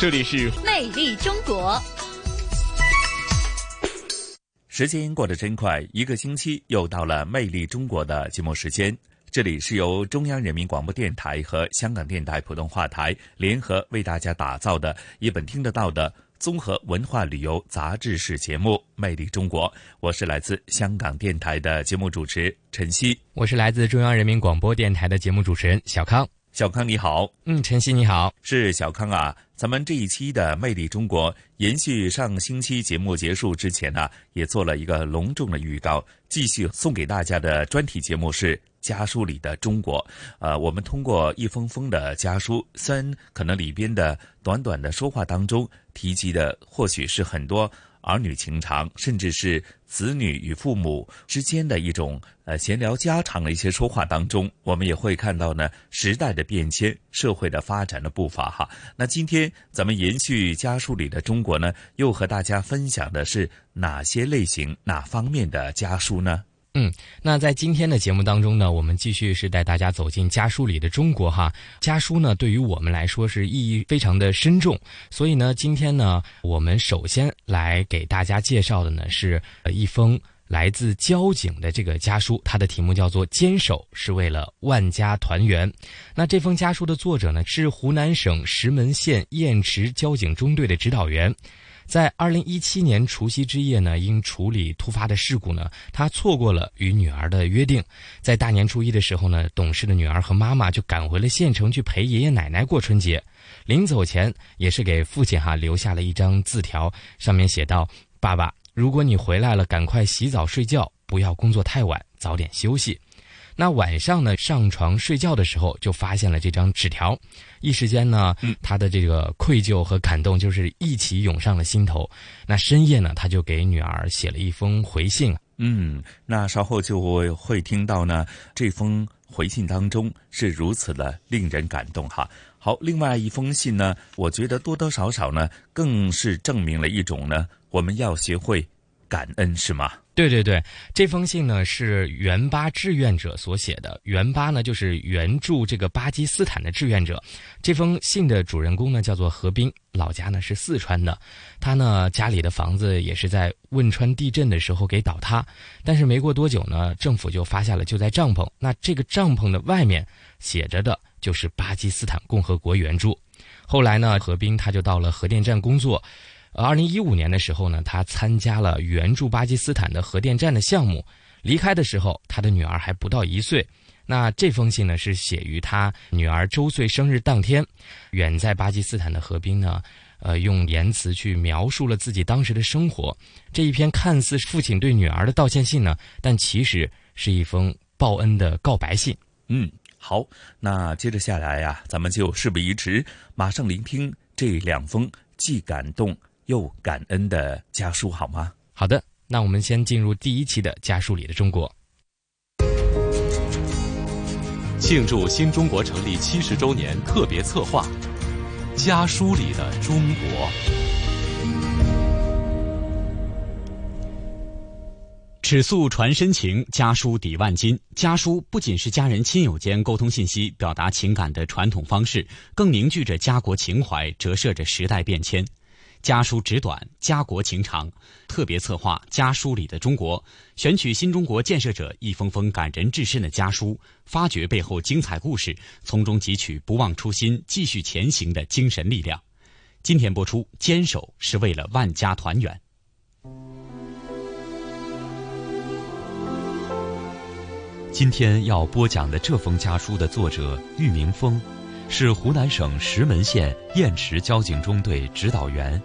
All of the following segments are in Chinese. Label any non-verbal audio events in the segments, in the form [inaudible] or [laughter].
这里是魅力中国。时间过得真快，一个星期又到了《魅力中国》的节目时间。这里是由中央人民广播电台和香港电台普通话台联合为大家打造的一本听得到的综合文化旅游杂志式节目《魅力中国》。我是来自香港电台的节目主持陈曦，我是来自中央人民广播电台的节目主持人小康。小康你好，嗯，晨曦你好，是小康啊。咱们这一期的《魅力中国》延续上星期节目结束之前呢，也做了一个隆重的预告，继续送给大家的专题节目是《家书里的中国》。呃，我们通过一封封的家书，虽然可能里边的短短的说话当中提及的或许是很多。儿女情长，甚至是子女与父母之间的一种呃闲聊家常的一些说话当中，我们也会看到呢时代的变迁、社会的发展的步伐哈。那今天咱们延续家书里的中国呢，又和大家分享的是哪些类型、哪方面的家书呢？嗯，那在今天的节目当中呢，我们继续是带大家走进家书里的中国哈。家书呢，对于我们来说是意义非常的深重，所以呢，今天呢，我们首先来给大家介绍的呢是一封来自交警的这个家书，它的题目叫做“坚守是为了万家团圆”。那这封家书的作者呢是湖南省石门县雁池交警中队的指导员。在二零一七年除夕之夜呢，因处理突发的事故呢，他错过了与女儿的约定。在大年初一的时候呢，懂事的女儿和妈妈就赶回了县城去陪爷爷奶奶过春节。临走前，也是给父亲哈留下了一张字条，上面写道：“爸爸，如果你回来了，赶快洗澡睡觉，不要工作太晚，早点休息。”那晚上呢，上床睡觉的时候就发现了这张纸条，一时间呢，他的这个愧疚和感动就是一起涌上了心头。那深夜呢，他就给女儿写了一封回信。嗯，那稍后就会会听到呢，这封回信当中是如此的令人感动哈。好，另外一封信呢，我觉得多多少少呢，更是证明了一种呢，我们要学会感恩，是吗？对对对，这封信呢是援巴志愿者所写的。援巴呢就是援助这个巴基斯坦的志愿者。这封信的主人公呢叫做何斌，老家呢是四川的。他呢家里的房子也是在汶川地震的时候给倒塌，但是没过多久呢，政府就发下了救灾帐篷。那这个帐篷的外面写着的就是巴基斯坦共和国援助。后来呢，何斌他就到了核电站工作。二零一五年的时候呢，他参加了援助巴基斯坦的核电站的项目。离开的时候，他的女儿还不到一岁。那这封信呢，是写于他女儿周岁生日当天。远在巴基斯坦的何冰呢，呃，用言辞去描述了自己当时的生活。这一篇看似父亲对女儿的道歉信呢，但其实是一封报恩的告白信。嗯，好，那接着下来呀，咱们就事不宜迟，马上聆听这两封既感动。又感恩的家书好吗？好的，那我们先进入第一期的家书里的中国。庆祝新中国成立七十周年特别策划《家书里的中国》。尺素传深情，家书抵万金。家书不仅是家人亲友间沟通信息、表达情感的传统方式，更凝聚着家国情怀，折射着时代变迁。家书纸短，家国情长。特别策划《家书里的中国》，选取新中国建设者一封封感人至深的家书，发掘背后精彩故事，从中汲取不忘初心、继续前行的精神力量。今天播出，坚守是为了万家团圆。今天要播讲的这封家书的作者玉明峰。是湖南省石门县雁池交警中队指导员。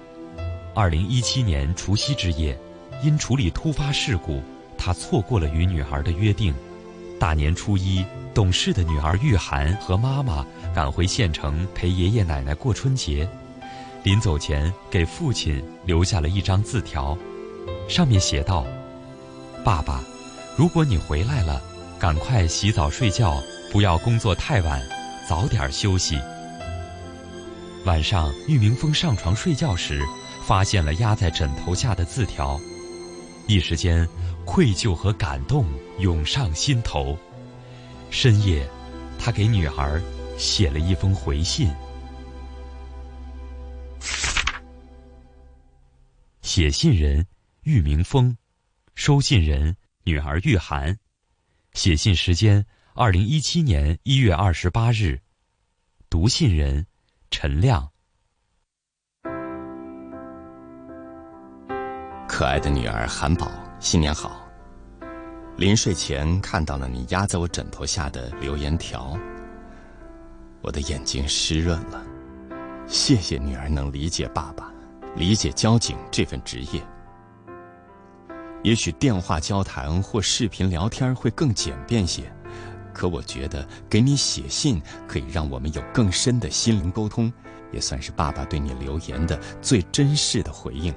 二零一七年除夕之夜，因处理突发事故，他错过了与女儿的约定。大年初一，懂事的女儿玉涵和妈妈赶回县城陪爷爷奶奶过春节。临走前给父亲留下了一张字条，上面写道：“爸爸，如果你回来了，赶快洗澡睡觉，不要工作太晚，早点休息。”晚上，玉明峰上床睡觉时，发现了压在枕头下的字条，一时间愧疚和感动涌上心头。深夜，他给女儿写了一封回信。写信人玉明峰，收信人女儿玉涵，写信时间二零一七年一月二十八日，读信人陈亮。可爱的女儿韩宝，新年好！临睡前看到了你压在我枕头下的留言条，我的眼睛湿润了。谢谢女儿能理解爸爸。理解交警这份职业，也许电话交谈或视频聊天会更简便些，可我觉得给你写信可以让我们有更深的心灵沟通，也算是爸爸对你留言的最真实的回应。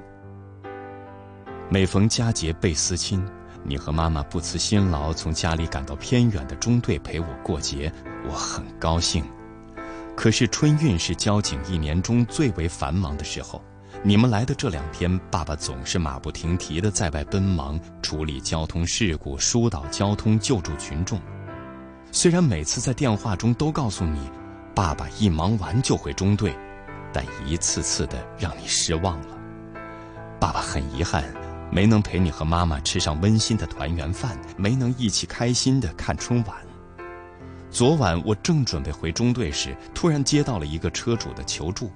每逢佳节倍思亲，你和妈妈不辞辛劳从家里赶到偏远的中队陪我过节，我很高兴。可是春运是交警一年中最为繁忙的时候。你们来的这两天，爸爸总是马不停蹄地在外奔忙，处理交通事故、疏导交通、救助群众。虽然每次在电话中都告诉你，爸爸一忙完就回中队，但一次次的让你失望了。爸爸很遗憾，没能陪你和妈妈吃上温馨的团圆饭，没能一起开心的看春晚。昨晚我正准备回中队时，突然接到了一个车主的求助。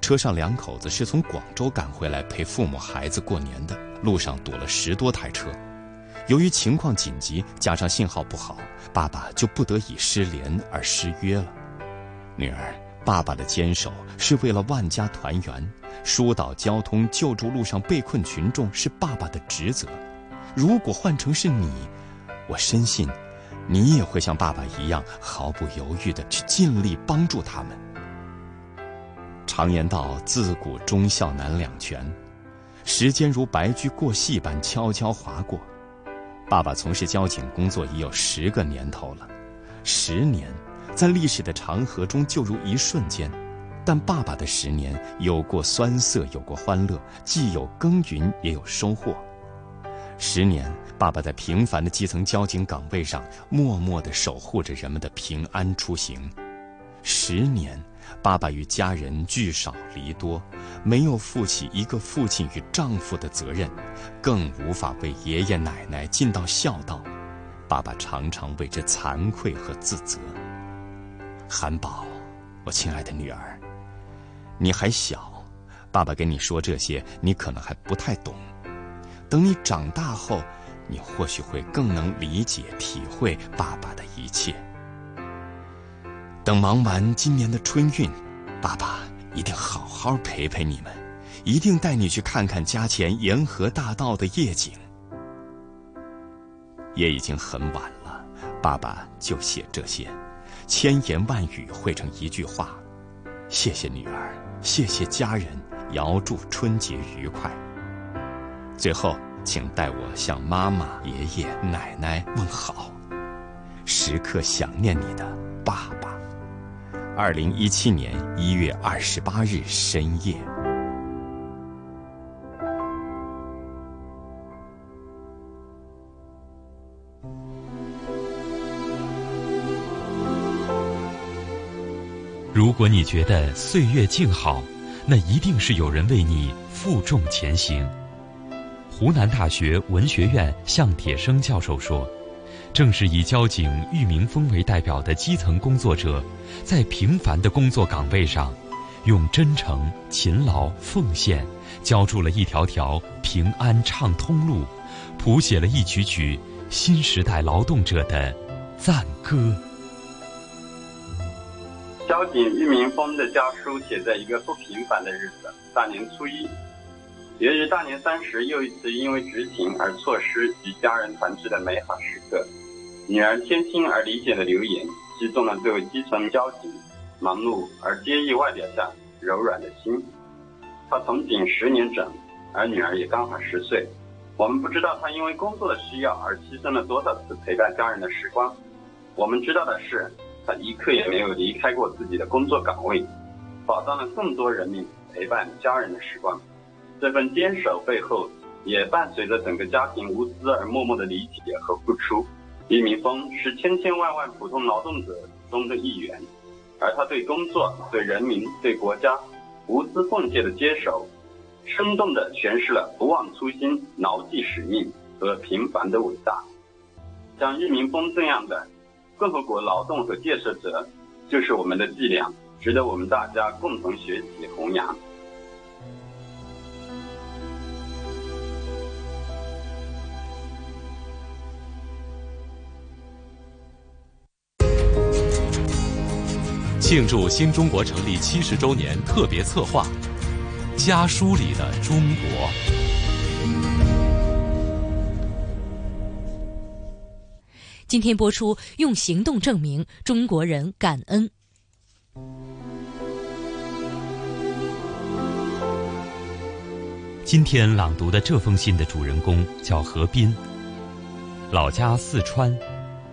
车上两口子是从广州赶回来陪父母孩子过年的，路上堵了十多台车。由于情况紧急，加上信号不好，爸爸就不得已失联而失约了。女儿，爸爸的坚守是为了万家团圆，疏导交通、救助路上被困群众是爸爸的职责。如果换成是你，我深信，你也会像爸爸一样毫不犹豫地去尽力帮助他们。常言道：“自古忠孝难两全。”时间如白驹过隙般悄悄划过。爸爸从事交警工作已有十个年头了，十年，在历史的长河中就如一瞬间。但爸爸的十年有过酸涩，有过欢乐，既有耕耘，也有收获。十年，爸爸在平凡的基层交警岗位上，默默地守护着人们的平安出行。十年。爸爸与家人聚少离多，没有负起一个父亲与丈夫的责任，更无法为爷爷奶奶尽到孝道。爸爸常常为之惭愧和自责。韩宝，我亲爱的女儿，你还小，爸爸跟你说这些，你可能还不太懂。等你长大后，你或许会更能理解、体会爸爸的一切。等忙完今年的春运，爸爸一定好好陪陪你们，一定带你去看看家前沿河大道的夜景。也已经很晚了，爸爸就写这些，千言万语汇成一句话：谢谢女儿，谢谢家人，遥祝春节愉快。最后，请代我向妈妈、爷爷、奶奶问好，时刻想念你的爸爸。二零一七年一月二十八日深夜。如果你觉得岁月静好，那一定是有人为你负重前行。湖南大学文学院向铁生教授说。正是以交警玉明峰为代表的基层工作者，在平凡的工作岗位上，用真诚、勤劳、奉献，浇筑了一条条平安畅通路，谱写了一曲曲新时代劳动者的赞歌。交警玉明峰的家书写在一个不平凡的日子——大年初一。由于大年三十，又一次因为执勤而错失与家人团聚的美好时刻。女儿贴心而理解的留言，击中了这位基层交警忙碌而坚毅外表下柔软的心。他从警十年整，而女儿也刚好十岁。我们不知道他因为工作的需要而牺牲了多少次陪伴家人的时光。我们知道的是，他一刻也没有离开过自己的工作岗位，保障了更多人民陪伴家人的时光。这份坚守背后，也伴随着整个家庭无私而默默的理解和付出。俞明峰是千千万万普通劳动者中的一员，而他对工作、对人民、对国家无私奉献的坚守。生动地诠释了不忘初心、牢记使命和平凡的伟大。像俞明峰这样的共和国劳动和建设者，就是我们的脊梁，值得我们大家共同学习弘扬。庆祝新中国成立七十周年特别策划。家书里的中国。今天播出，用行动证明中国人感恩。今天朗读的这封信的主人公叫何斌，老家四川，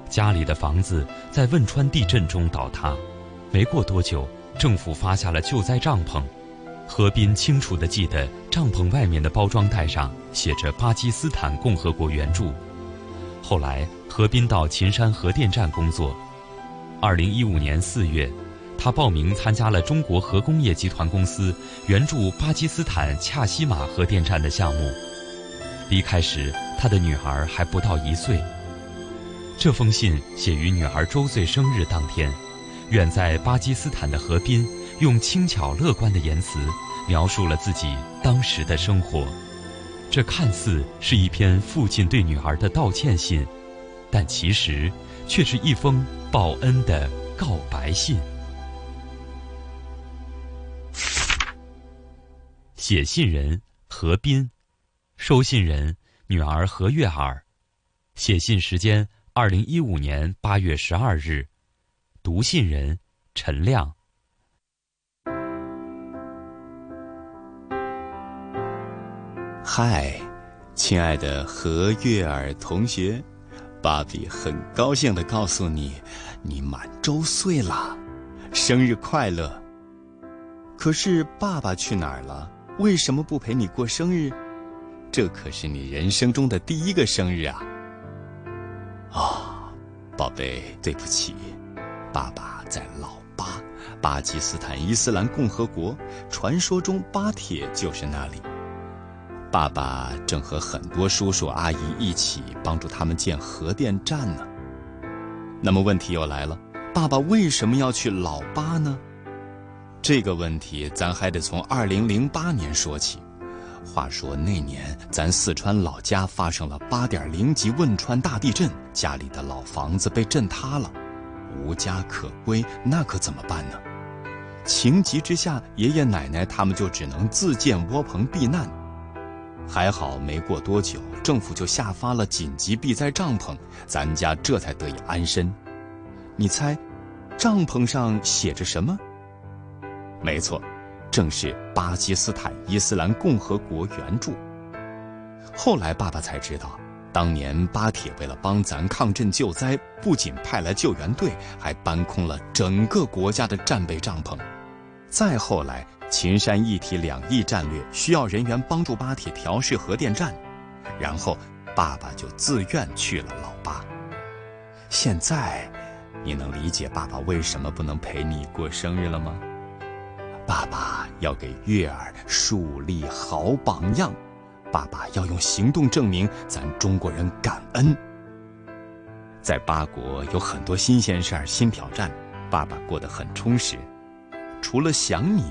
家里的房子在汶川地震中倒塌，没过多久，政府发下了救灾帐篷。何斌清楚地记得，帐篷外面的包装袋上写着“巴基斯坦共和国援助”。后来，何斌到秦山核电站工作。二零一五年四月，他报名参加了中国核工业集团公司援助巴基斯坦恰西马核电站的项目。离开时，他的女儿还不到一岁。这封信写于女儿周岁生日当天。远在巴基斯坦的何斌。用轻巧乐观的言辞描述了自己当时的生活，这看似是一篇父亲对女儿的道歉信，但其实却是一封报恩的告白信。写信人何斌，收信人女儿何月儿，写信时间二零一五年八月十二日，读信人陈亮。嗨，亲爱的何月儿同学，芭比很高兴的告诉你，你满周岁了，生日快乐。可是爸爸去哪儿了？为什么不陪你过生日？这可是你人生中的第一个生日啊！啊，宝贝，对不起，爸爸在老巴，巴基斯坦伊斯兰共和国，传说中巴铁就是那里。爸爸正和很多叔叔阿姨一起帮助他们建核电站呢。那么问题又来了，爸爸为什么要去老巴呢？这个问题咱还得从二零零八年说起。话说那年咱四川老家发生了八点零级汶川大地震，家里的老房子被震塌了，无家可归，那可怎么办呢？情急之下，爷爷奶奶他们就只能自建窝棚避难。还好，没过多久，政府就下发了紧急避灾帐篷，咱家这才得以安身。你猜，帐篷上写着什么？没错，正是巴基斯坦伊斯兰共和国援助。后来爸爸才知道，当年巴铁为了帮咱抗震救灾，不仅派来救援队，还搬空了整个国家的战备帐篷。再后来。秦山一体两翼战略需要人员帮助巴铁调试核电站，然后爸爸就自愿去了老巴。现在，你能理解爸爸为什么不能陪你过生日了吗？爸爸要给月儿树立好榜样，爸爸要用行动证明咱中国人感恩。在巴国有很多新鲜事儿、新挑战，爸爸过得很充实，除了想你。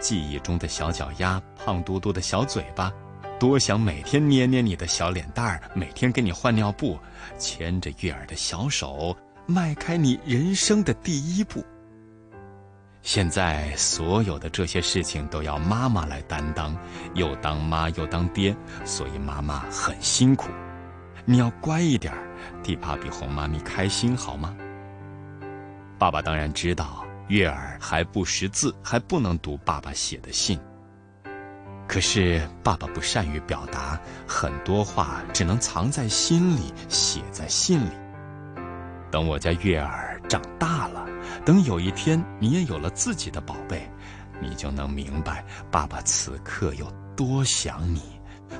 记忆中的小脚丫，胖嘟嘟的小嘴巴，多想每天捏捏你的小脸蛋儿，每天给你换尿布，牵着月儿的小手，迈开你人生的第一步。现在所有的这些事情都要妈妈来担当，又当妈又当爹，所以妈妈很辛苦。你要乖一点儿，替爸比哄妈咪开心好吗？爸爸当然知道。月儿还不识字，还不能读爸爸写的信。可是爸爸不善于表达，很多话只能藏在心里，写在信里。等我家月儿长大了，等有一天你也有了自己的宝贝，你就能明白爸爸此刻有多想你，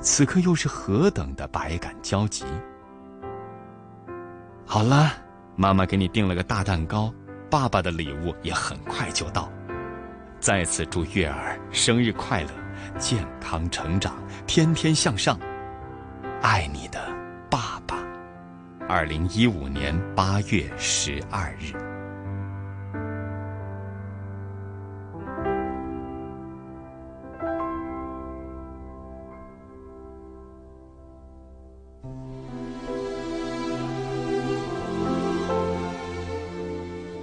此刻又是何等的百感交集。好了，妈妈给你订了个大蛋糕，爸爸的礼物也很快就到。再次祝月儿生日快乐，健康成长，天天向上。爱你的爸爸。二零一五年八月十二日。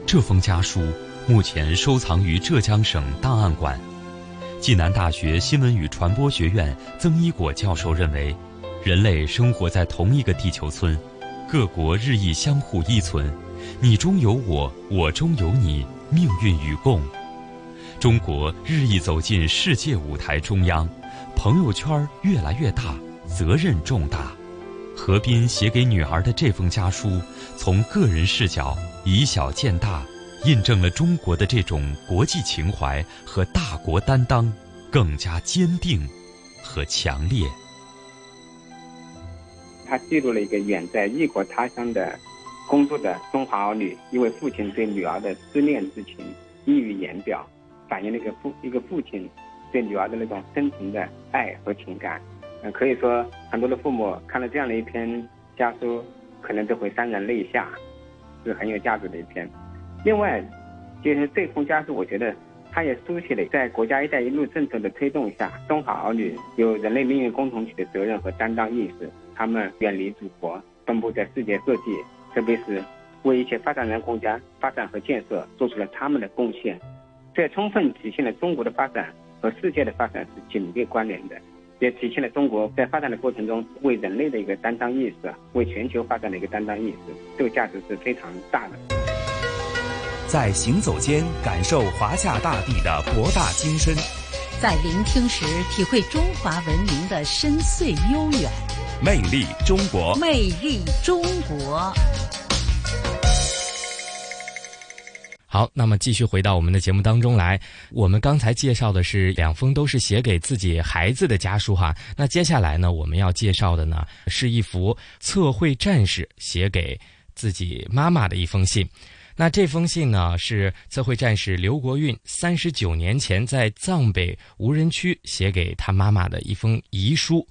这封家书目前收藏于浙江省档案馆。暨南大学新闻与传播学院曾一果教授认为，人类生活在同一个地球村，各国日益相互依存，你中有我，我中有你，命运与共。中国日益走进世界舞台中央，朋友圈越来越大，责任重大。何斌写给女儿的这封家书，从个人视角以小见大。印证了中国的这种国际情怀和大国担当更加坚定和强烈。他记录了一个远在异国他乡的工作的中华儿女，一位父亲对女儿的思念之情溢于言表，反映了一个父一个父亲对女儿的那种深沉的爱和情感。嗯，可以说很多的父母看了这样的一篇家书，可能都会潸然泪下，是很有价值的一篇。另外，就是这封家书，我觉得它也书写了在国家“一带一路”政策的推动下，中华儿女有人类命运共同体的责任和担当意识。他们远离祖国，奔波在世界各地，特别是为一些发展中国家发展和建设做出了他们的贡献。这充分体现了中国的发展和世界的发展是紧密关联的，也体现了中国在发展的过程中为人类的一个担当意识，为全球发展的一个担当意识。这个价值是非常大的。在行走间感受华夏大地的博大精深，在聆听时体会中华文明的深邃悠远。魅力中国，魅力中国。好，那么继续回到我们的节目当中来。我们刚才介绍的是两封都是写给自己孩子的家书哈。那接下来呢，我们要介绍的呢是一幅测绘战士写给自己妈妈的一封信。那这封信呢，是测绘战士刘国运三十九年前在藏北无人区写给他妈妈的一封遗书。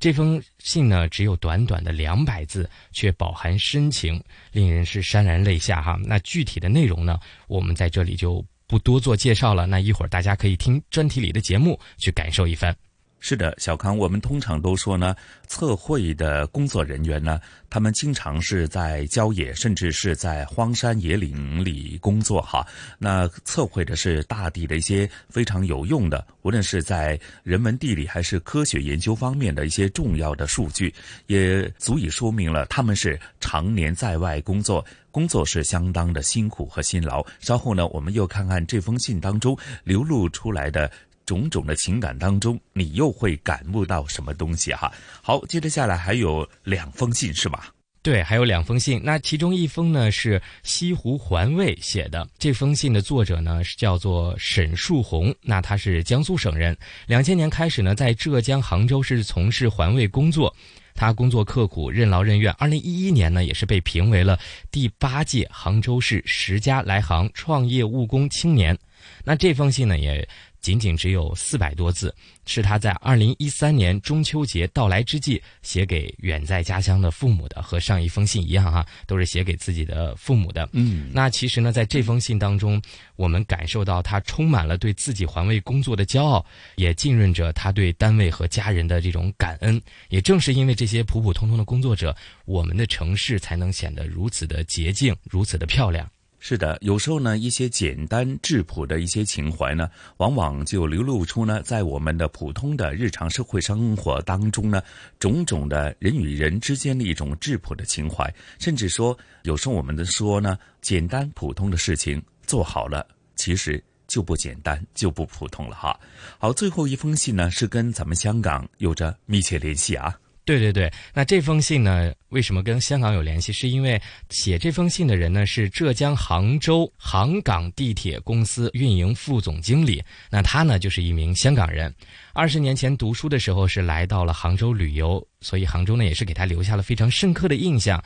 这封信呢，只有短短的两百字，却饱含深情，令人是潸然泪下哈。那具体的内容呢，我们在这里就不多做介绍了。那一会儿大家可以听专题里的节目去感受一番。是的，小康，我们通常都说呢，测绘的工作人员呢，他们经常是在郊野，甚至是在荒山野岭里工作哈。那测绘的是大地的一些非常有用的，无论是在人文地理还是科学研究方面的一些重要的数据，也足以说明了他们是常年在外工作，工作是相当的辛苦和辛劳。稍后呢，我们又看看这封信当中流露出来的。种种的情感当中，你又会感悟到什么东西哈？好，接着下来还有两封信是吧？对，还有两封信。那其中一封呢是西湖环卫写的，这封信的作者呢是叫做沈树红，那他是江苏省人。两千年开始呢，在浙江杭州市从事环卫工作，他工作刻苦，任劳任怨。二零一一年呢，也是被评为了第八届杭州市十佳来杭创业务工青年。那这封信呢也。仅仅只有四百多字，是他在二零一三年中秋节到来之际写给远在家乡的父母的，和上一封信一样哈，都是写给自己的父母的。嗯，那其实呢，在这封信当中，我们感受到他充满了对自己环卫工作的骄傲，也浸润着他对单位和家人的这种感恩。也正是因为这些普普通通的工作者，我们的城市才能显得如此的洁净，如此的漂亮。是的，有时候呢，一些简单质朴的一些情怀呢，往往就流露出呢，在我们的普通的日常社会生活当中呢，种种的人与人之间的一种质朴的情怀，甚至说，有时候我们的说呢，简单普通的事情做好了，其实就不简单，就不普通了哈。好，最后一封信呢，是跟咱们香港有着密切联系啊。对对对，那这封信呢，为什么跟香港有联系？是因为写这封信的人呢是浙江杭州杭港地铁公司运营副总经理，那他呢就是一名香港人，二十年前读书的时候是来到了杭州旅游，所以杭州呢也是给他留下了非常深刻的印象。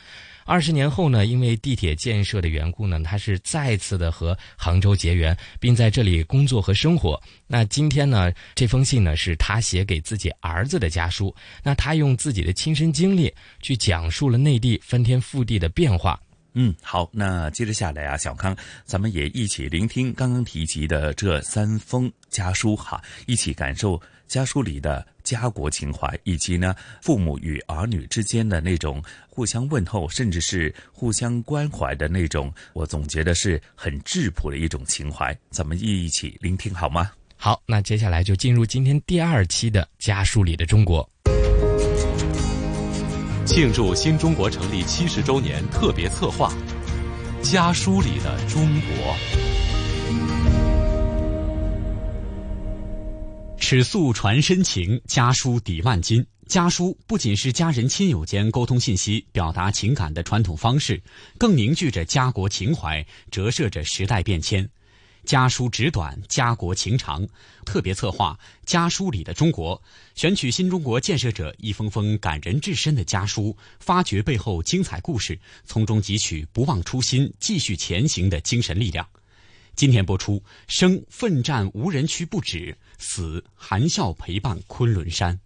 二十年后呢，因为地铁建设的缘故呢，他是再次的和杭州结缘，并在这里工作和生活。那今天呢，这封信呢是他写给自己儿子的家书。那他用自己的亲身经历去讲述了内地翻天覆地的变化。嗯，好，那接着下来啊，小康，咱们也一起聆听刚刚提及的这三封家书哈，一起感受家书里的家国情怀，以及呢父母与儿女之间的那种互相问候，甚至是互相关怀的那种，我总觉得是很质朴的一种情怀。咱们一起聆听好吗？好，那接下来就进入今天第二期的家书里的中国。庆祝新中国成立七十周年特别策划《家书里的中国》。尺素传深情，家书抵万金。家书不仅是家人亲友间沟通信息、表达情感的传统方式，更凝聚着家国情怀，折射着时代变迁。家书纸短，家国情长。特别策划《家书里的中国》，选取新中国建设者一封封感人至深的家书，发掘背后精彩故事，从中汲取不忘初心、继续前行的精神力量。今天播出：生奋战无人区不止，死含笑陪伴昆仑山。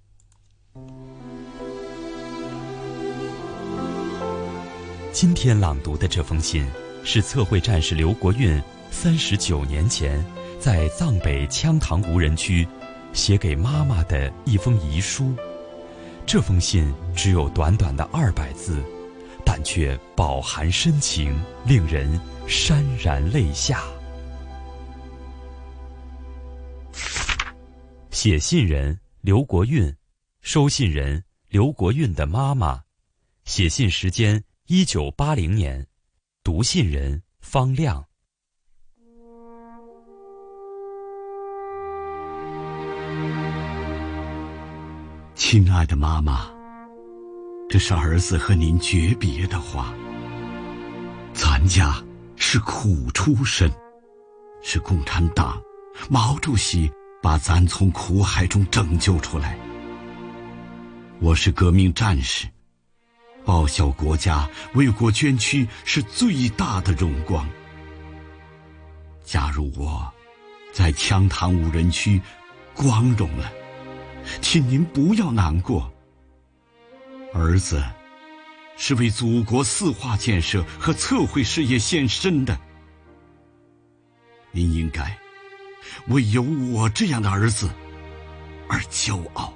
今天朗读的这封信，是测绘战士刘国运。三十九年前，在藏北羌塘无人区，写给妈妈的一封遗书。这封信只有短短的二百字，但却饱含深情，令人潸然泪下。写信人刘国运，收信人刘国运的妈妈。写信时间一九八零年，读信人方亮。亲爱的妈妈，这是儿子和您诀别的话。咱家是苦出身，是共产党、毛主席把咱从苦海中拯救出来。我是革命战士，报效国家、为国捐躯是最大的荣光。假如我在羌塘无人区光荣了。请您不要难过。儿子是为祖国四化建设和测绘事业献身的，您应该为有我这样的儿子而骄傲。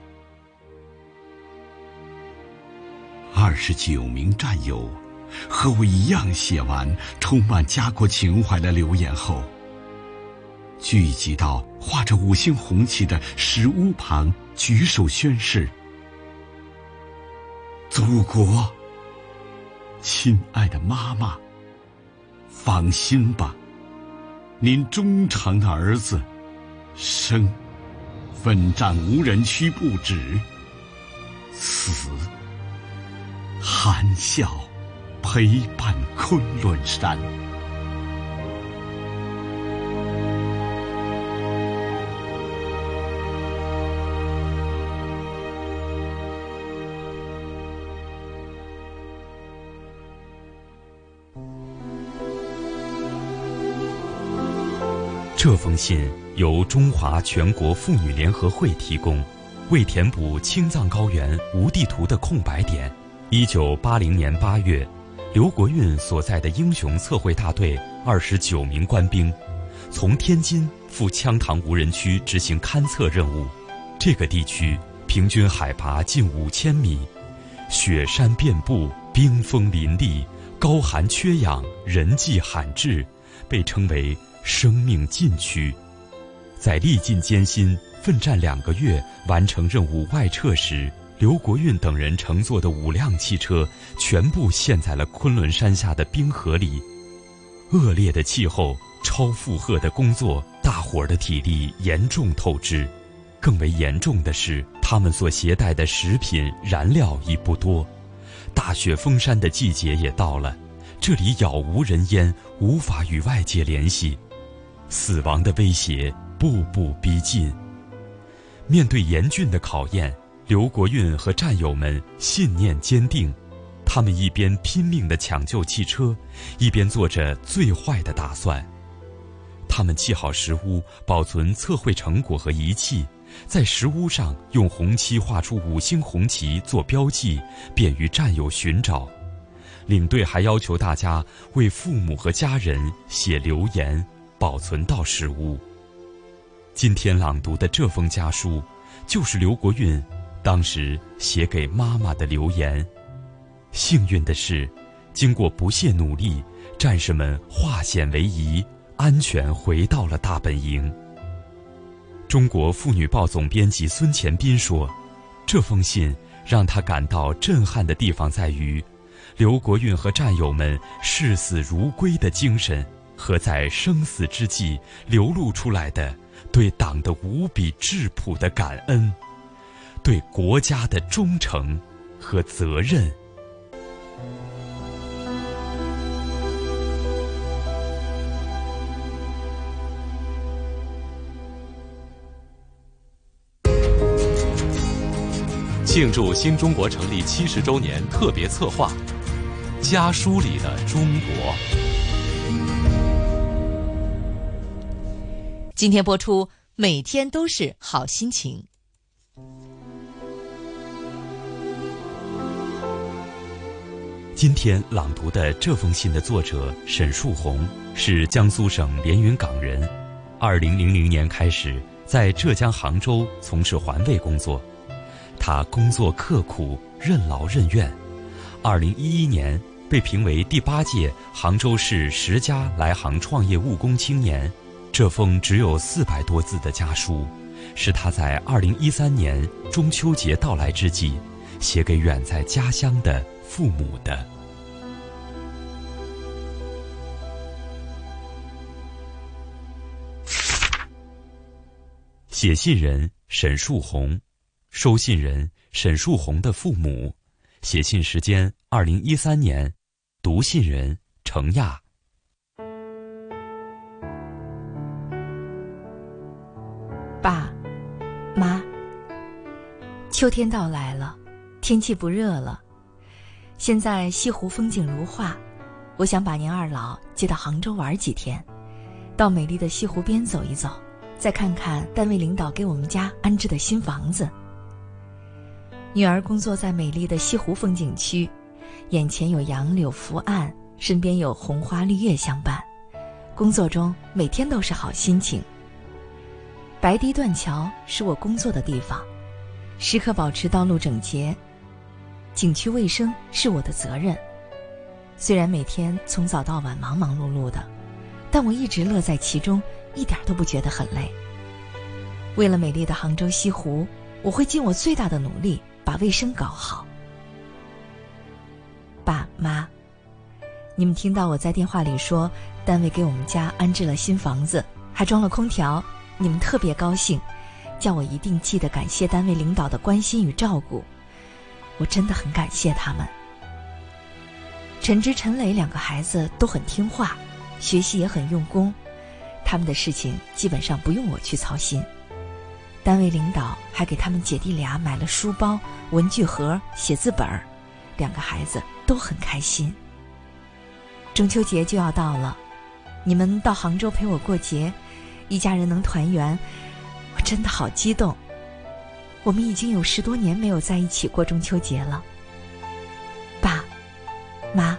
二十九名战友和我一样写完充满家国情怀的留言后，聚集到画着五星红旗的石屋旁。举手宣誓，祖国，亲爱的妈妈，放心吧，您忠诚的儿子，生，奋战无人区不止，死，含笑陪伴昆仑山。这封信由中华全国妇女联合会提供，为填补青藏高原无地图的空白点。一九八零年八月，刘国运所在的英雄测绘大队二十九名官兵，从天津赴羌塘无人区执行勘测任务。这个地区平均海拔近五千米，雪山遍布，冰封林立，高寒缺氧，人迹罕至，被称为。生命禁区，在历尽艰辛、奋战两个月完成任务外撤时，刘国运等人乘坐的五辆汽车全部陷在了昆仑山下的冰河里。恶劣的气候、超负荷的工作、大伙儿的体力严重透支，更为严重的是，他们所携带的食品燃料已不多。大雪封山的季节也到了，这里杳无人烟，无法与外界联系，死亡的威胁步步逼近。面对严峻的考验，刘国运和战友们信念坚定，他们一边拼命地抢救汽车，一边做着最坏的打算。他们砌好石屋，保存测绘成果和仪器，在石屋上用红漆画出五星红旗做标记，便于战友寻找。领队还要求大家为父母和家人写留言，保存到石屋。今天朗读的这封家书，就是刘国运当时写给妈妈的留言。幸运的是，经过不懈努力，战士们化险为夷。安全回到了大本营。中国妇女报总编辑孙乾斌说：“这封信让他感到震撼的地方在于，刘国运和战友们视死如归的精神和在生死之际流露出来的对党的无比质朴的感恩，对国家的忠诚和责任。”庆祝新中国成立七十周年特别策划《家书里的中国》。今天播出，每天都是好心情。今天朗读的这封信的作者沈树红是江苏省连云港人，二零零零年开始在浙江杭州从事环卫工作。他工作刻苦、任劳任怨，二零一一年被评为第八届杭州市十佳来杭创业务工青年。这封只有四百多字的家书，是他在二零一三年中秋节到来之际，写给远在家乡的父母的。写信人沈树红。收信人沈树红的父母，写信时间二零一三年，读信人程亚。爸，妈，秋天到来了，天气不热了，现在西湖风景如画，我想把您二老接到杭州玩几天，到美丽的西湖边走一走，再看看单位领导给我们家安置的新房子。女儿工作在美丽的西湖风景区，眼前有杨柳拂岸，身边有红花绿叶相伴，工作中每天都是好心情。白堤断桥是我工作的地方，时刻保持道路整洁，景区卫生是我的责任。虽然每天从早到晚忙忙碌碌的，但我一直乐在其中，一点都不觉得很累。为了美丽的杭州西湖，我会尽我最大的努力。把卫生搞好，爸妈，你们听到我在电话里说，单位给我们家安置了新房子，还装了空调，你们特别高兴，叫我一定记得感谢单位领导的关心与照顾，我真的很感谢他们。陈芝、陈磊两个孩子都很听话，学习也很用功，他们的事情基本上不用我去操心。单位领导还给他们姐弟俩买了书包、文具盒、写字本儿，两个孩子都很开心。中秋节就要到了，你们到杭州陪我过节，一家人能团圆，我真的好激动。我们已经有十多年没有在一起过中秋节了，爸妈，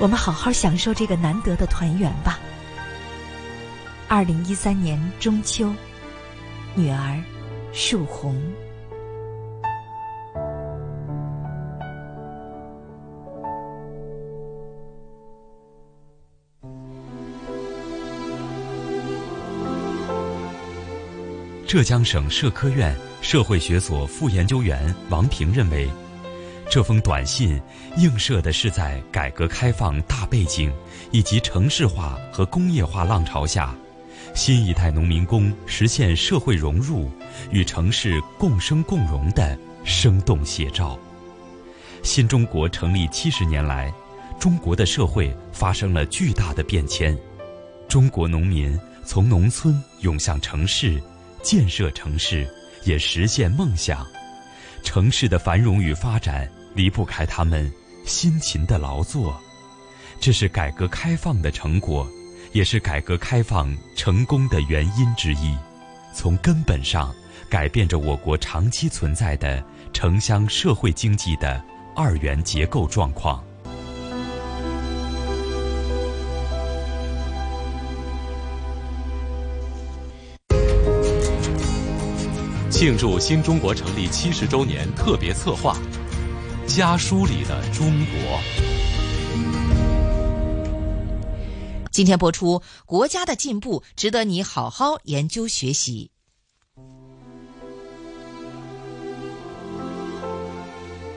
我们好好享受这个难得的团圆吧。二零一三年中秋。女儿，树红。浙江省社科院社会学所副研究员王平认为，这封短信映射的是在改革开放大背景以及城市化和工业化浪潮下。新一代农民工实现社会融入与城市共生共荣的生动写照。新中国成立七十年来，中国的社会发生了巨大的变迁，中国农民从农村涌向城市，建设城市，也实现梦想。城市的繁荣与发展离不开他们辛勤的劳作，这是改革开放的成果。也是改革开放成功的原因之一，从根本上改变着我国长期存在的城乡社会经济的二元结构状况。庆祝新中国成立七十周年特别策划《家书里的中国》。今天播出，国家的进步值得你好好研究学习。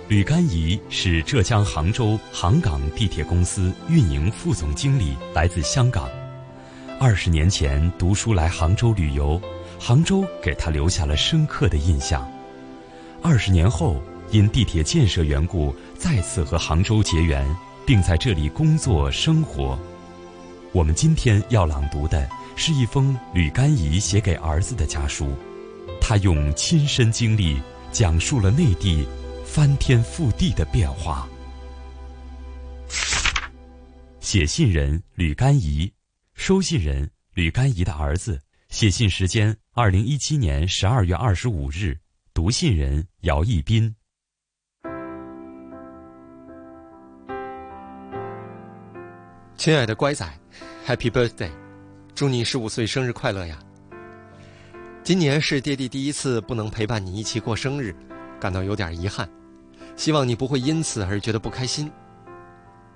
吕甘仪是浙江杭州杭港地铁公司运营副总经理，来自香港。二十年前读书来杭州旅游，杭州给他留下了深刻的印象。二十年后，因地铁建设缘故，再次和杭州结缘，并在这里工作生活。我们今天要朗读的是一封吕甘仪写给儿子的家书，他用亲身经历讲述了内地翻天覆地的变化。写信人吕甘仪，收信人吕甘仪的儿子。写信时间：二零一七年十二月二十五日。读信人姚义斌。亲爱的乖仔。Happy birthday，祝你十五岁生日快乐呀！今年是爹地第一次不能陪伴你一起过生日，感到有点遗憾。希望你不会因此而觉得不开心。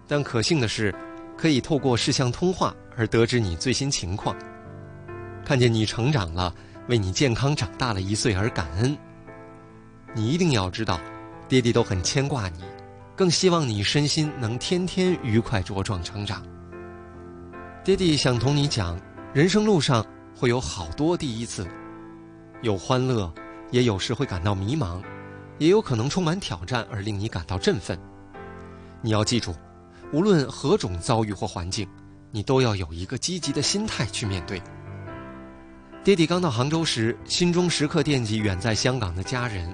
但可幸的是，可以透过视像通话而得知你最新情况，看见你成长了，为你健康长大了一岁而感恩。你一定要知道，爹地都很牵挂你，更希望你身心能天天愉快茁壮成长。爹地想同你讲，人生路上会有好多第一次，有欢乐，也有时会感到迷茫，也有可能充满挑战而令你感到振奋。你要记住，无论何种遭遇或环境，你都要有一个积极的心态去面对。爹地刚到杭州时，心中时刻惦记远在香港的家人，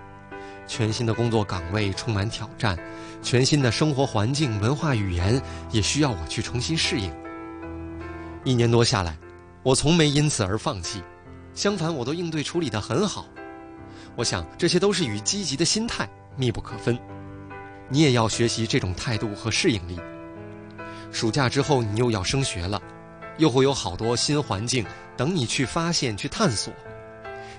全新的工作岗位充满挑战，全新的生活环境、文化语言也需要我去重新适应。一年多下来，我从没因此而放弃，相反，我都应对处理得很好。我想，这些都是与积极的心态密不可分。你也要学习这种态度和适应力。暑假之后，你又要升学了，又会有好多新环境等你去发现、去探索。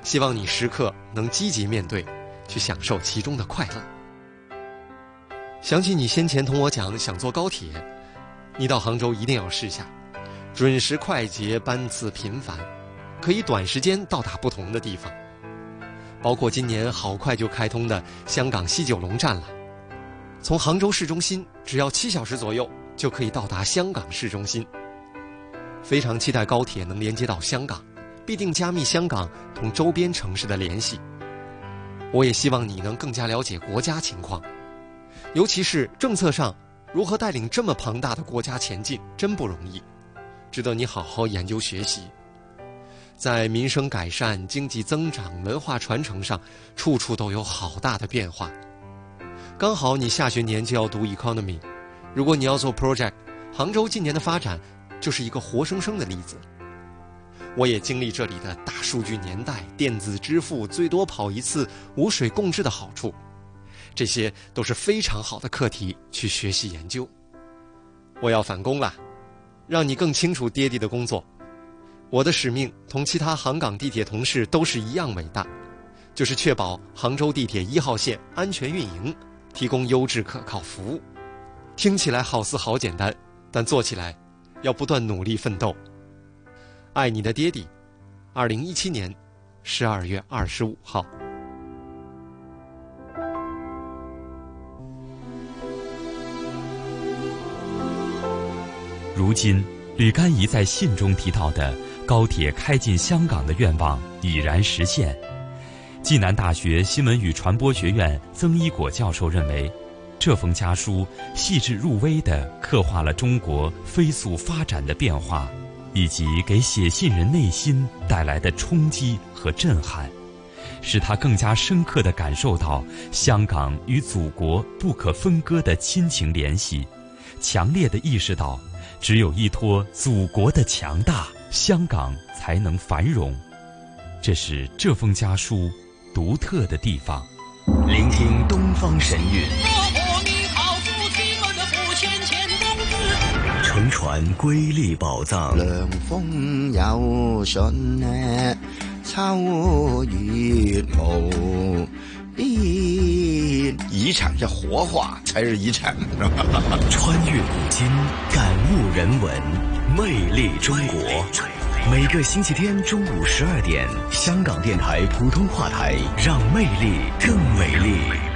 希望你时刻能积极面对，去享受其中的快乐。想起你先前同我讲想坐高铁，你到杭州一定要试下。准时、快捷、班次频繁，可以短时间到达不同的地方。包括今年好快就开通的香港西九龙站了，从杭州市中心只要七小时左右就可以到达香港市中心。非常期待高铁能连接到香港，必定加密香港同周边城市的联系。我也希望你能更加了解国家情况，尤其是政策上如何带领这么庞大的国家前进，真不容易。值得你好好研究学习，在民生改善、经济增长、文化传承上，处处都有好大的变化。刚好你下学年就要读 economy，如果你要做 project，杭州今年的发展就是一个活生生的例子。我也经历这里的大数据年代、电子支付最多跑一次、无水共治的好处，这些都是非常好的课题去学习研究。我要返工了。让你更清楚爹地的工作，我的使命同其他杭港地铁同事都是一样伟大，就是确保杭州地铁一号线安全运营，提供优质可靠服务。听起来好似好简单，但做起来要不断努力奋斗。爱你的爹地，二零一七年十二月二十五号。如今，吕甘怡在信中提到的高铁开进香港的愿望已然实现。暨南大学新闻与传播学院曾一果教授认为，这封家书细致入微地刻画了中国飞速发展的变化，以及给写信人内心带来的冲击和震撼，使他更加深刻地感受到香港与祖国不可分割的亲情联系，强烈地意识到，只有依托祖国的强大，香港才能繁荣。这是这封家书。独特的地方，聆听东方神韵，乘船瑰丽宝藏。凉风有信，秋月无边。遗产是活化才是遗产，穿越古今，感悟人文，魅力中国。每个星期天中午十二点，香港电台普通话台，让魅力更美丽。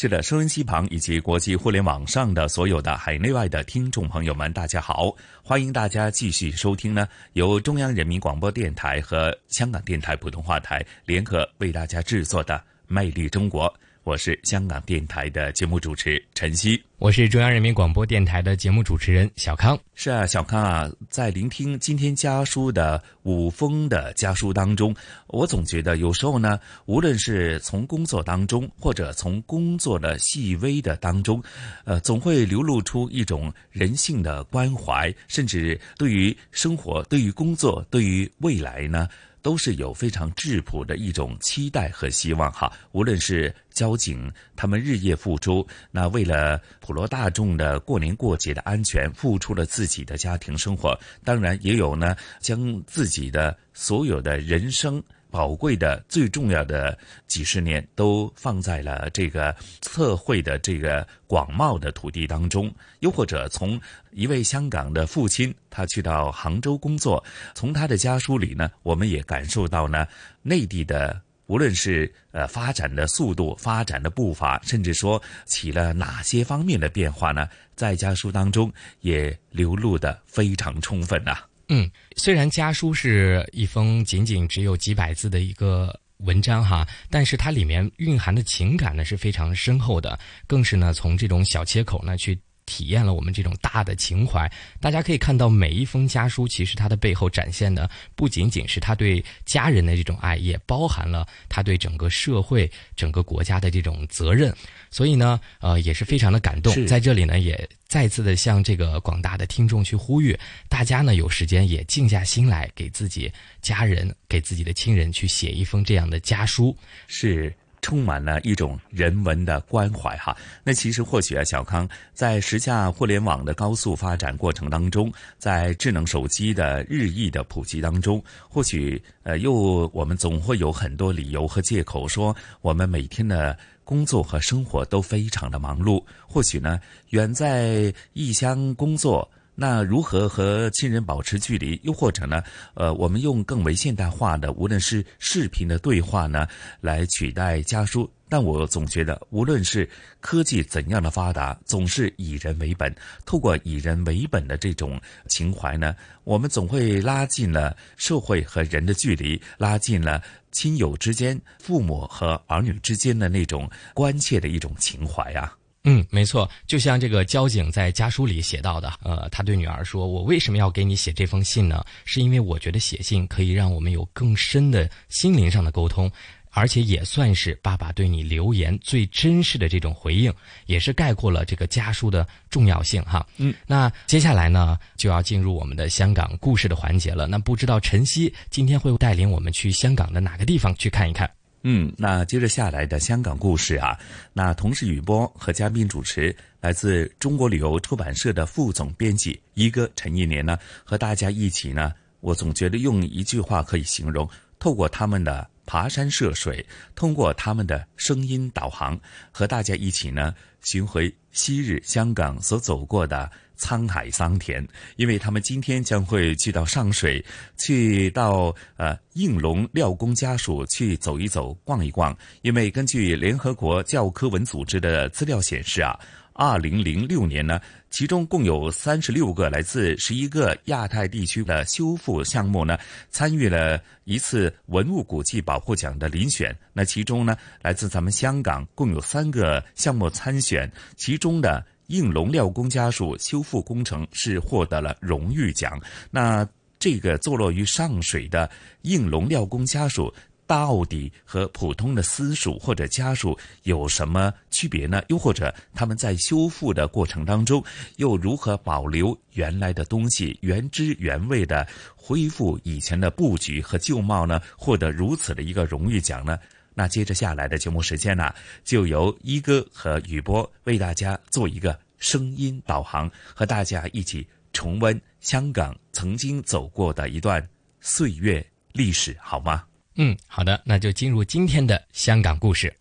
是的，收音机旁以及国际互联网上的所有的海内外的听众朋友们，大家好！欢迎大家继续收听呢，由中央人民广播电台和香港电台普通话台联合为大家制作的《魅力中国》。我是香港电台的节目主持陈曦，我是中央人民广播电台的节目主持人小康。是啊，小康啊，在聆听今天家书的五封的家书当中，我总觉得有时候呢，无论是从工作当中，或者从工作的细微的当中，呃，总会流露出一种人性的关怀，甚至对于生活、对于工作、对于未来呢。都是有非常质朴的一种期待和希望哈。无论是交警，他们日夜付出，那为了普罗大众的过年过节的安全，付出了自己的家庭生活。当然，也有呢，将自己的所有的人生。宝贵的、最重要的几十年都放在了这个测绘的这个广袤的土地当中，又或者从一位香港的父亲，他去到杭州工作，从他的家书里呢，我们也感受到呢，内地的无论是呃发展的速度、发展的步伐，甚至说起了哪些方面的变化呢，在家书当中也流露的非常充分呐。嗯，虽然家书是一封仅仅只有几百字的一个文章哈，但是它里面蕴含的情感呢是非常深厚的，更是呢从这种小切口呢去。体验了我们这种大的情怀，大家可以看到每一封家书，其实它的背后展现的不仅仅是他对家人的这种爱，也包含了他对整个社会、整个国家的这种责任。所以呢，呃，也是非常的感动。在这里呢，也再次的向这个广大的听众去呼吁，大家呢有时间也静下心来，给自己家人、给自己的亲人去写一封这样的家书。是。充满了一种人文的关怀哈。那其实或许啊，小康在时下互联网的高速发展过程当中，在智能手机的日益的普及当中，或许呃，又我们总会有很多理由和借口说，我们每天的工作和生活都非常的忙碌。或许呢，远在异乡工作。那如何和亲人保持距离？又或者呢？呃，我们用更为现代化的，无论是视频的对话呢，来取代家书。但我总觉得，无论是科技怎样的发达，总是以人为本。透过以人为本的这种情怀呢，我们总会拉近了社会和人的距离，拉近了亲友之间、父母和儿女之间的那种关切的一种情怀啊。嗯，没错，就像这个交警在家书里写到的，呃，他对女儿说：“我为什么要给你写这封信呢？是因为我觉得写信可以让我们有更深的心灵上的沟通，而且也算是爸爸对你留言最真实的这种回应，也是概括了这个家书的重要性哈。”嗯，那接下来呢，就要进入我们的香港故事的环节了。那不知道晨曦今天会带领我们去香港的哪个地方去看一看？嗯，那接着下来的香港故事啊，那同时雨波和嘉宾主持来自中国旅游出版社的副总编辑一哥陈一年呢，和大家一起呢，我总觉得用一句话可以形容：透过他们的爬山涉水，通过他们的声音导航，和大家一起呢，寻回昔日香港所走过的。沧海桑田，因为他们今天将会去到上水，去到呃应龙廖公家属去走一走、逛一逛。因为根据联合国教科文组织的资料显示啊。二零零六年呢，其中共有三十六个来自十一个亚太地区的修复项目呢，参与了一次文物古迹保护奖的遴选。那其中呢，来自咱们香港共有三个项目参选，其中的应龙廖公家属修复工程是获得了荣誉奖。那这个坐落于上水的应龙廖公家属。到底和普通的私属或者家属有什么区别呢？又或者他们在修复的过程当中，又如何保留原来的东西，原汁原味的恢复以前的布局和旧貌呢？获得如此的一个荣誉奖呢？那接着下来的节目时间呢，就由一哥和雨波为大家做一个声音导航，和大家一起重温香港曾经走过的一段岁月历史，好吗？嗯，好的，那就进入今天的香港故事。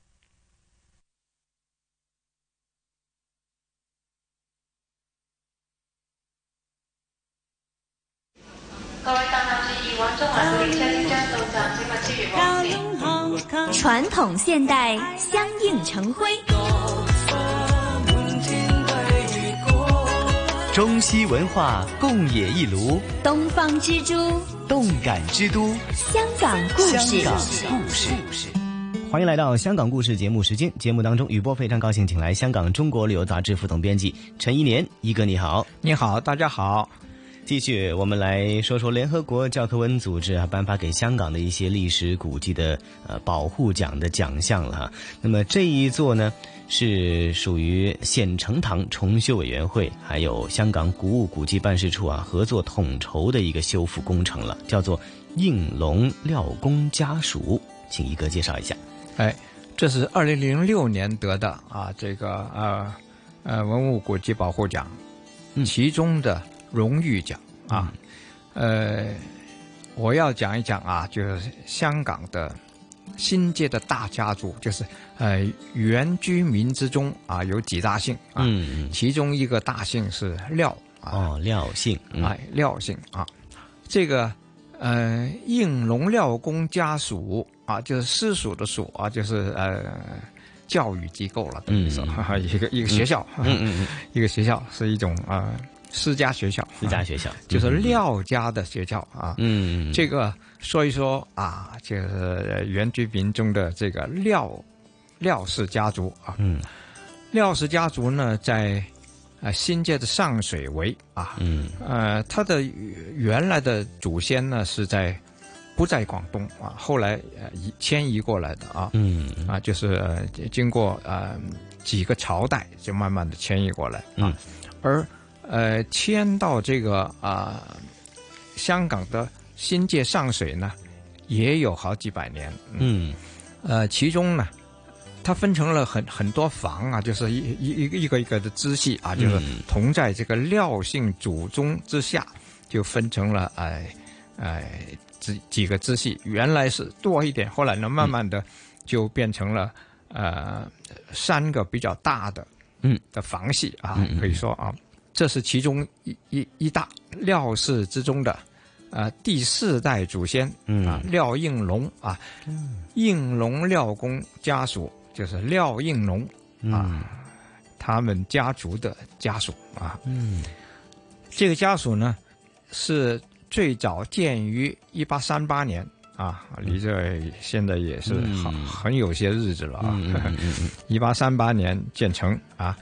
传统现代相映成辉，中西文化共冶一炉，东方之珠。动感之都，香港故事。香港故事，欢迎来到香港故事节目时间。节目当中，雨波非常高兴，请来香港《中国旅游杂志》副总编辑陈一年一哥，你好，你好，大家好。继续，我们来说说联合国教科文组织啊颁发给香港的一些历史古迹的呃保护奖的奖项了哈。那么这一座呢？是属于县城堂重修委员会，还有香港古物古迹办事处啊合作统筹的一个修复工程了，叫做应龙廖公家属，请一哥介绍一下。哎，这是二零零六年得的啊，这个呃呃文物古迹保护奖，其中的荣誉奖啊，呃，我要讲一讲啊，就是香港的。新界的大家族就是，呃，原居民之中啊，有几大姓啊，其中一个大姓是廖哦，廖姓，哎，廖姓啊，这个呃，应龙廖公家属啊，就是私属的属啊，就是呃，教育机构了，等于说 [laughs] 一个一个学校，嗯嗯，[laughs] 一个学校是一种啊。私家学校，私家学校 [laughs] 就是廖家的学校啊。嗯，这个说一说啊，就是原居民中的这个廖廖氏家族啊。嗯，廖氏家族呢，在啊新界的上水围啊。嗯，呃，他的原来的祖先呢是在不在广东啊，后来呃移迁移过来的啊。嗯，啊，就是经过呃几个朝代，就慢慢的迁移过来啊，而。呃，迁到这个啊，香港的新界上水呢，也有好几百年。嗯，呃，其中呢，它分成了很很多房啊，就是一一一个一个一个的支系啊，就是同在这个廖姓祖宗之下，就分成了哎哎几几个支系。原来是多一点，后来呢，慢慢的就变成了呃三个比较大的嗯的房系啊，可以说啊。这是其中一一一大廖氏之中的，呃，第四代祖先啊，廖应龙啊，应龙廖公家属就是廖应龙啊，他们家族的家属啊，嗯，这个家属呢是最早建于一八三八年啊，离这现在也是很很有些日子了啊，[laughs] 一八三八年建成啊。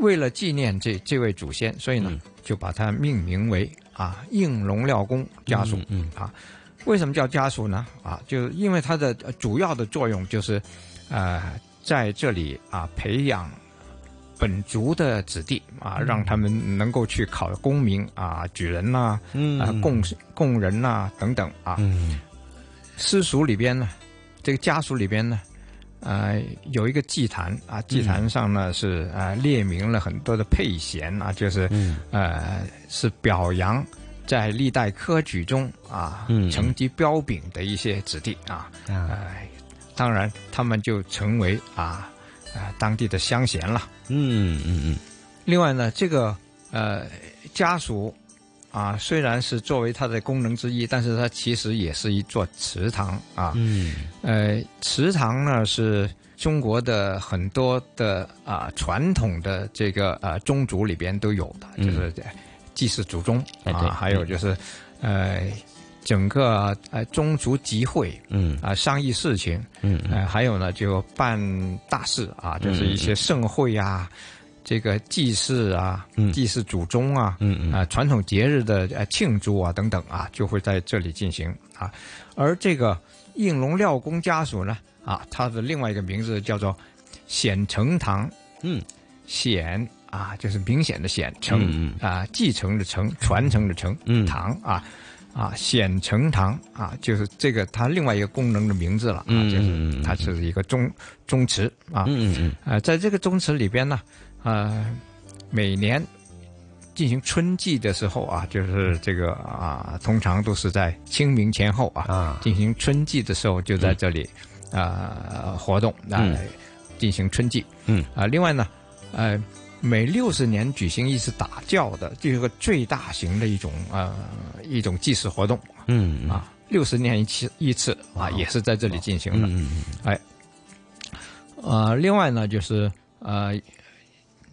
为了纪念这这位祖先，所以呢，就把它命名为啊应龙廖公家属。嗯啊，为什么叫家属呢？啊，就因为它的主要的作用就是，呃，在这里啊培养本族的子弟啊，让他们能够去考功名啊，举人呐，啊贡贡人呐等等啊。私塾里边呢，这个家属里边呢。呃，有一个祭坛啊，祭坛上呢是呃列明了很多的配贤啊，就是呃是表扬在历代科举中啊成绩彪炳的一些子弟啊，呃，当然他们就成为啊啊当地的乡贤了。嗯嗯嗯。另外呢，这个呃家属啊，虽然是作为它的功能之一，但是它其实也是一座祠堂啊。嗯，呃，祠堂呢是中国的很多的啊传统的这个啊宗族里边都有的，嗯就是祭祀祖宗啊，还有就是呃整个呃宗族集会，嗯啊商议事情，嗯呃还有呢就办大事啊，就是一些盛会啊。这个祭祀啊，祭祀祖宗啊，嗯嗯。啊，传统节日的呃庆祝啊等等啊，就会在这里进行啊。而这个应龙廖公家属呢，啊，他的另外一个名字叫做显成堂，嗯，显啊，就是明显的显，承嗯啊，继承的承，传承的承，嗯。堂啊。啊，显成堂啊，就是这个它另外一个功能的名字了啊，嗯就是它是一个宗宗祠啊，嗯嗯。呃，在这个宗祠里边呢，呃，每年进行春季的时候啊，就是这个啊，通常都是在清明前后啊，进行春季的时候就在这里啊、活动啊、嗯进行春季。嗯啊、另外呢，呃，每六十年举行一次打醮的，这个最大型的一种呃一种祭祀活动。嗯啊，六十年一次一次啊，也是在这里进行的。嗯嗯哎，呃，另外呢，就是呃，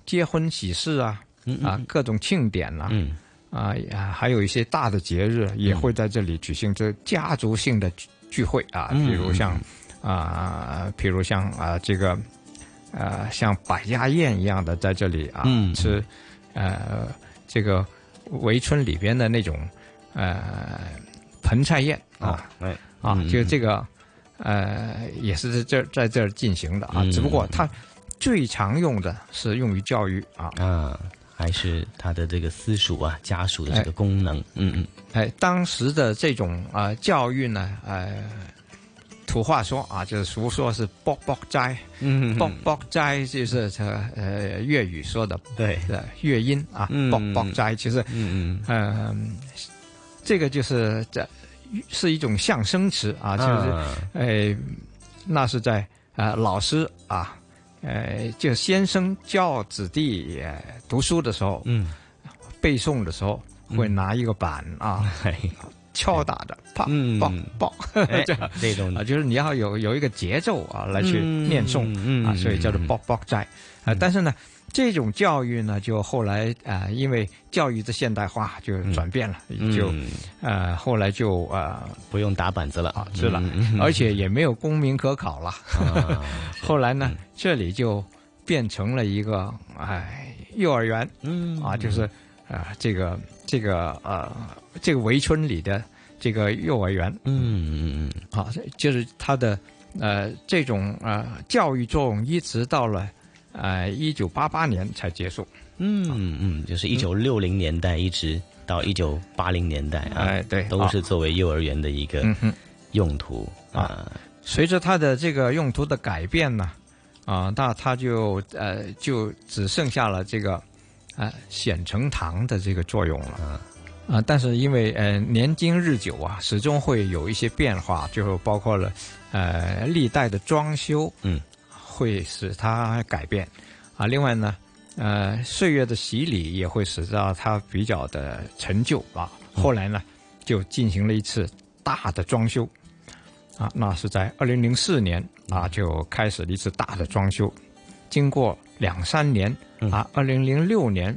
结婚喜事啊，啊，各种庆典呐、嗯。啊，还有一些大的节日也会在这里举行这家族性的聚聚会啊，嗯比如像啊，比如像啊这个呃像百家宴一样的在这里啊、嗯吃呃这个围村里边的那种呃盆菜宴啊，哎。啊，嗯就这个呃也是在这儿在这儿进行的啊，嗯只不过它最常用的是用于教育啊。啊，还是他的这个私塾啊家属的这个功能，嗯嗯，哎，当时的这种啊、呃教育呢，呃，土话说啊，就是俗说是“卜卜斋”，嗯。卜卜斋就是这呃粤语说的对。的粤音啊，嗯。卜卜斋其实嗯嗯、这个就是这是一种象声词啊，就是啊。呃，那是在呃老师啊，呃，就先生教子弟、呃、读书的时候，嗯，背诵的时候会拿一个板啊，[laughs] 敲打着，啪嗯。爆爆，[laughs] 哎这样。这种。啊，就是你要有有一个节奏啊来去嗯念诵嗯啊，所以叫做爆爆斋。啊。但是呢，这种教育呢，就后来啊，因为教育的现代化就转变了，嗯。就呃后来就呃不用打板子了啊，是了而且也没有功名可考了。[laughs] 啊后来呢，这里就变成了一个哎幼儿园，嗯。啊，就是啊、这个这个呃这个围村里的这个幼儿园，嗯嗯嗯，啊，就是它的呃这种呃教育作用一直到了呃一九八八年才结束。嗯嗯，就是一九六零年代一直到一九八零年代啊，哎对都是作为幼儿园的一个用途啊，随着它的这个用途的改变呢，啊，那它就呃就只剩下了这个呃显成堂的这个作用了。啊，但是因为呃年经日久啊，始终会有一些变化，就包括了呃历代的装修，嗯，会使它改变啊。另外呢，呃岁月的洗礼也会使到它比较的陈旧啊。后来呢，就进行了一次大的装修啊，那是在二零零四年啊就开始了一次大的装修，经过两三年啊，二零零六年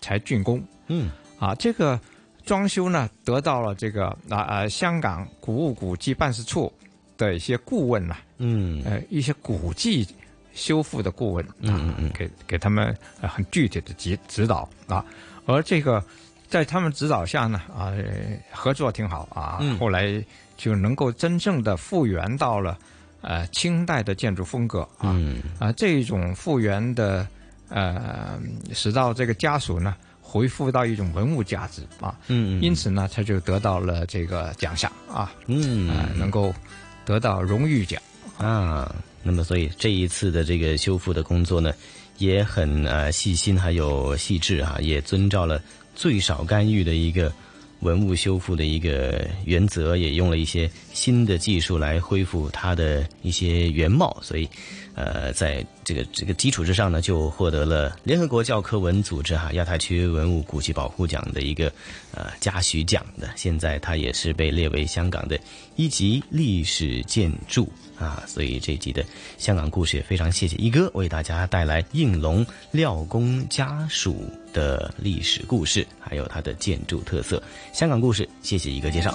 才竣工。嗯，啊，这个装修呢，得到了这个啊呃香港古物古迹办事处的一些顾问呐、嗯，呃一些古迹修复的顾问啊，嗯嗯给给他们呃很具体的指指导啊，而这个在他们指导下呢啊、呃合作挺好啊，嗯。后来就能够真正的复原到了呃清代的建筑风格啊，嗯。啊这种复原的呃使到这个家属呢。恢复到一种文物价值啊，嗯嗯因此呢，他就得到了这个奖项啊，嗯呃能够得到荣誉奖啊。那么，所以这一次的这个修复的工作呢，也很呃细心，还有细致啊、也遵照了最少干预的一个文物修复的一个原则，也用了一些新的技术来恢复它的一些原貌。所以，呃，在这个这个基础之上呢，就获得了联合国教科文组织哈亚太区文物古迹保护奖的一个呃嘉许奖的。现在它也是被列为香港的一级历史建筑啊。所以这集的香港故事也非常谢谢一哥为大家带来应龙廖公家属的历史故事，还有它的建筑特色。香港故事，谢谢一哥介绍。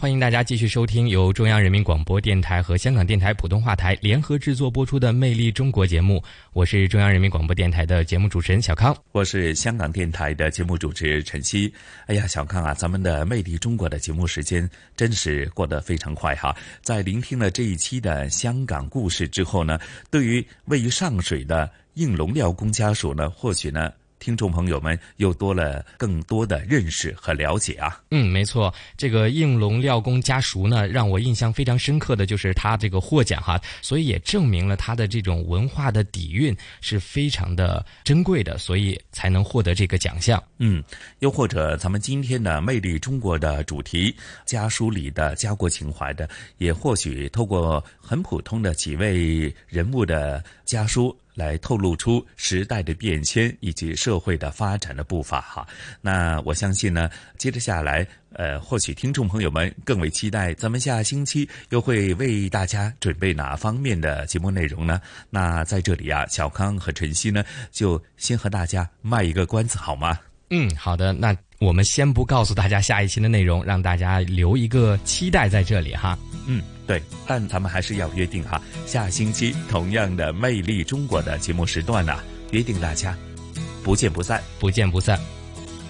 欢迎大家继续收听由中央人民广播电台和香港电台普通话台联合制作播出的《魅力中国》节目。我是中央人民广播电台的节目主持人小康，我是香港电台的节目主持陈曦。哎呀，小康啊，咱们的《魅力中国》的节目时间真是过得非常快哈！在聆听了这一期的香港故事之后呢，对于位于上水的应龙廖工家属呢，或许呢。听众朋友们又多了更多的认识和了解啊！嗯，没错，这个应龙廖公家塾呢，让我印象非常深刻的就是他这个获奖哈，所以也证明了他的这种文化的底蕴是非常的珍贵的，所以才能获得这个奖项。嗯，又或者咱们今天的魅力中国的主题家书里的家国情怀的，也或许透过很普通的几位人物的家书。来透露出时代的变迁以及社会的发展的步伐哈。那我相信呢，接着下来，呃，或许听众朋友们更为期待，咱们下星期又会为大家准备哪方面的节目内容呢？那在这里啊，小康和晨曦呢，就先和大家卖一个关子好吗？嗯，好的。那我们先不告诉大家下一期的内容，让大家留一个期待在这里哈。嗯。对，但咱们还是要约定哈，下星期同样的《魅力中国》的节目时段呢，约定大家不见不散，不见不散。